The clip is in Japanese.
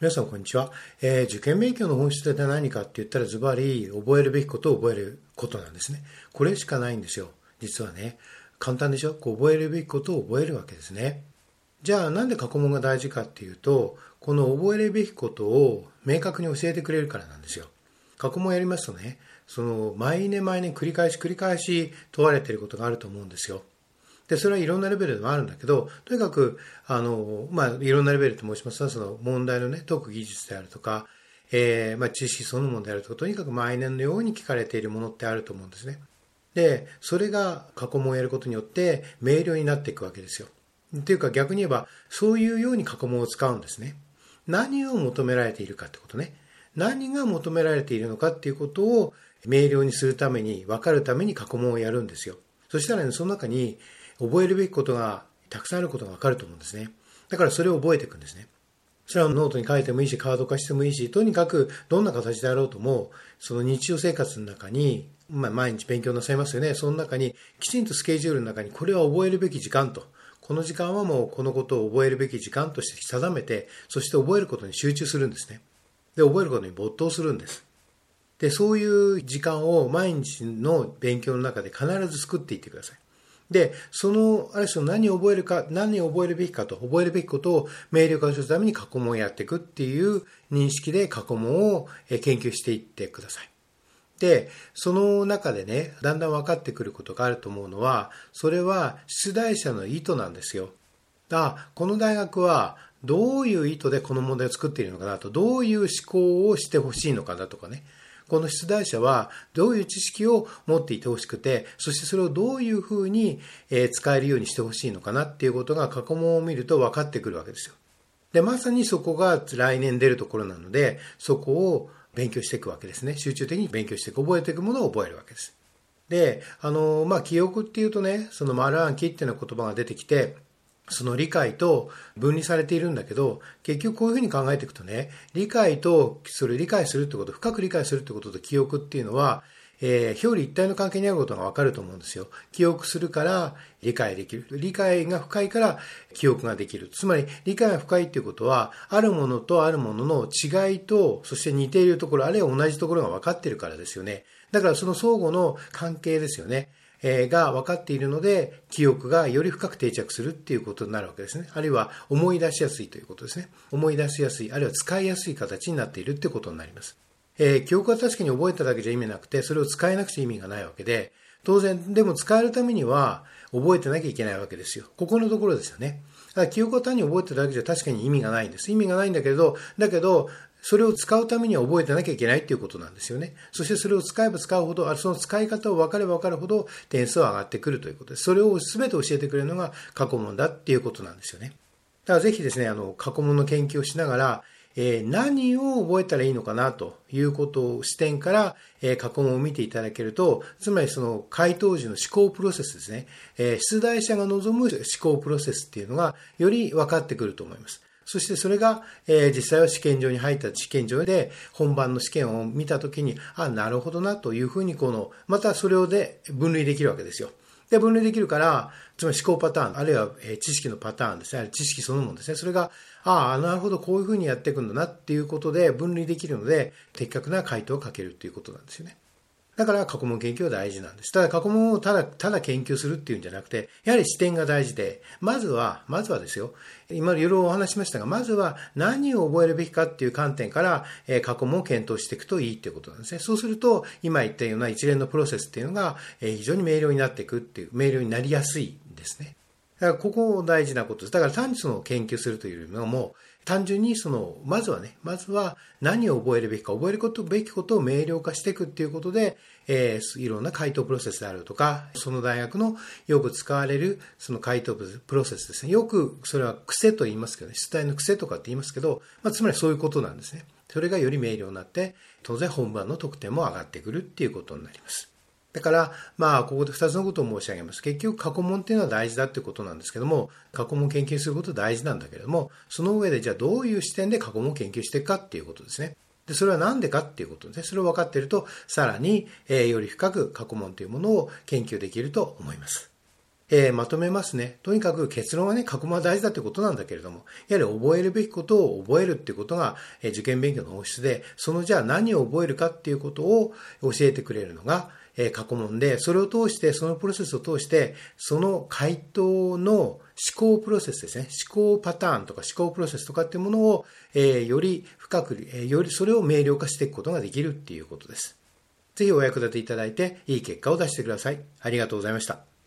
皆さんこんにちは、えー、受験勉強の本質って何かって言ったらズバリ覚えるべきことを覚えることなんですね。これしかないんですよ。実はね。簡単でしょ？こう覚えるべきことを覚えるわけですね。じゃあなんで過去問が大事かっていうと、この覚えるべきことを明確に教えてくれるからなんですよ。過去問やりますとね、その毎年毎年繰り返し繰り返し問われていることがあると思うんですよ。で、それはいろんなレベルでもあるんだけど、とにかく、あの、まあ、いろんなレベルと申しますと、その問題のね、解く技術であるとか、えー、まあ、知識そのものであるとか、とにかく毎年のように聞かれているものってあると思うんですね。で、それが過去問をやることによって明瞭になっていくわけですよ。っていうか逆に言えば、そういうように過去問を使うんですね。何を求められているかってことね。何が求められているのかっていうことを明瞭にするために、分かるために過去問をやるんですよ。そしたらね、その中に覚えるべきことがたくさんあることがわかると思うんですね。だからそれを覚えていくんですね。それはノートに書いてもいいし、カード化してもいいし、とにかくどんな形であろうとも、その日常生活の中に、まあ、毎日勉強なさいますよね。その中に、きちんとスケジュールの中に、これは覚えるべき時間と、この時間はもうこのことを覚えるべき時間として定めて、そして覚えることに集中するんですね。で、覚えることに没頭するんです。で、そういう時間を毎日の勉強の中で必ず作っていってください。で、その、ある種何を覚えるか、何を覚えるべきかと、覚えるべきことを明瞭化するために過去問をやっていくっていう認識で過去問を研究していってください。で、その中でね、だんだん分かってくることがあると思うのは、それは出題者の意図なんですよ。あ、この大学はどういう意図でこの問題を作っているのかなと、どういう思考をしてほしいのかなとかね。この出題者はどういう知識を持っていてほしくて、そしてそれをどういうふうに使えるようにしてほしいのかなっていうことが過去問を見ると分かってくるわけですよ。で、まさにそこが来年出るところなので、そこを勉強していくわけですね。集中的に勉強していく、覚えていくものを覚えるわけです。で、あの、まあ、記憶っていうとね、その丸暗記っていうような言葉が出てきて、その理解と分離されているんだけど、結局こういうふうに考えていくとね、理解と、それを理解するってこと、深く理解するってことと記憶っていうのは、えー、表裏一体の関係にあることがわかると思うんですよ。記憶するから理解できる。理解が深いから記憶ができる。つまり、理解が深いっていうことは、あるものとあるものの違いと、そして似ているところ、あるいは同じところが分かってるからですよね。だからその相互の関係ですよね。が分かっているので、記憶がより深く定着するっていうことになるわけですね。あるいは思い出しやすいということですね。思い出しやすい、あるいは使いやすい形になっているってことになります。えー、記憶は確かに覚えただけじゃ意味なくて、それを使えなくちゃ意味がないわけで、当然、でも使えるためには覚えてなきゃいけないわけですよ。ここのところですよね。記憶は単に覚えてるだけじゃ確かに意味がないんです。意味がないんだけど、だけど、それを使うためには覚えてなきゃいけないっていうことなんですよね。そしてそれを使えば使うほど、その使い方を分かれば分かるほど点数は上がってくるということです。それを全て教えてくれるのが過去問だっていうことなんですよね。だからぜひですね、あの、過去問の研究をしながら、えー、何を覚えたらいいのかなということを視点から、えー、過去問を見ていただけると、つまりその回答時の思考プロセスですね、えー、出題者が望む思考プロセスっていうのがより分かってくると思います。そしてそれが、えー、実際は試験場に入った試験場で本番の試験を見たときに、あ、なるほどなというふうにこの、またそれをで分類できるわけですよ。で、分類できるから、つまり思考パターン、あるいは知識のパターンですね、知識そのものですね。それが、ああ、なるほど、こういうふうにやっていくんだなっていうことで分類できるので、的確な回答をかけるっていうことなんですよね。だから過去問研究は大事なんです。ただ過去問をただ、ただ研究するっていうんじゃなくて、やはり視点が大事で、まずは、まずはですよ、今いろいろお話しましたが、まずは何を覚えるべきかっていう観点から、え過去問を検討していくといいっていうことなんですね。そうすると、今言ったような一連のプロセスっていうのが、え非常に明瞭になっていくっていう、明瞭になりやすいんですね。だからここ大事なことです。だから単にその研究するというよりも、単純にその、まずはね、まずは何を覚えるべきか、覚えることべきことを明瞭化していくっていうことで、えー、いろんな回答プロセスであるとか、その大学のよく使われるその回答プロセスですね。よくそれは癖と言いますけどね、出題の癖とかって言いますけど、まあ、つまりそういうことなんですね。それがより明瞭になって、当然本番の得点も上がってくるっていうことになります。だから、まあ、ここで2つのことを申し上げます。結局、過去問っていうのは大事だっていうことなんですけども、過去問研究すること大事なんだけれども、その上で、じゃあどういう視点で過去問を研究していくかっていうことですね。で、それは何でかっていうことですね。それを分かっていると、さらに、えー、より深く過去問というものを研究できると思います。えー、まとめますね。とにかく結論はね、過去問は大事だってことなんだけれども、やはり覚えるべきことを覚えるってことが、えー、受験勉強の本質で、そのじゃあ何を覚えるかっていうことを教えてくれるのが、えー、過去問で、それを通して、そのプロセスを通して、その回答の思考プロセスですね。思考パターンとか思考プロセスとかっていうものを、えー、より深く、えー、よりそれを明瞭化していくことができるっていうことです。ぜひお役立ていただいて、いい結果を出してください。ありがとうございました。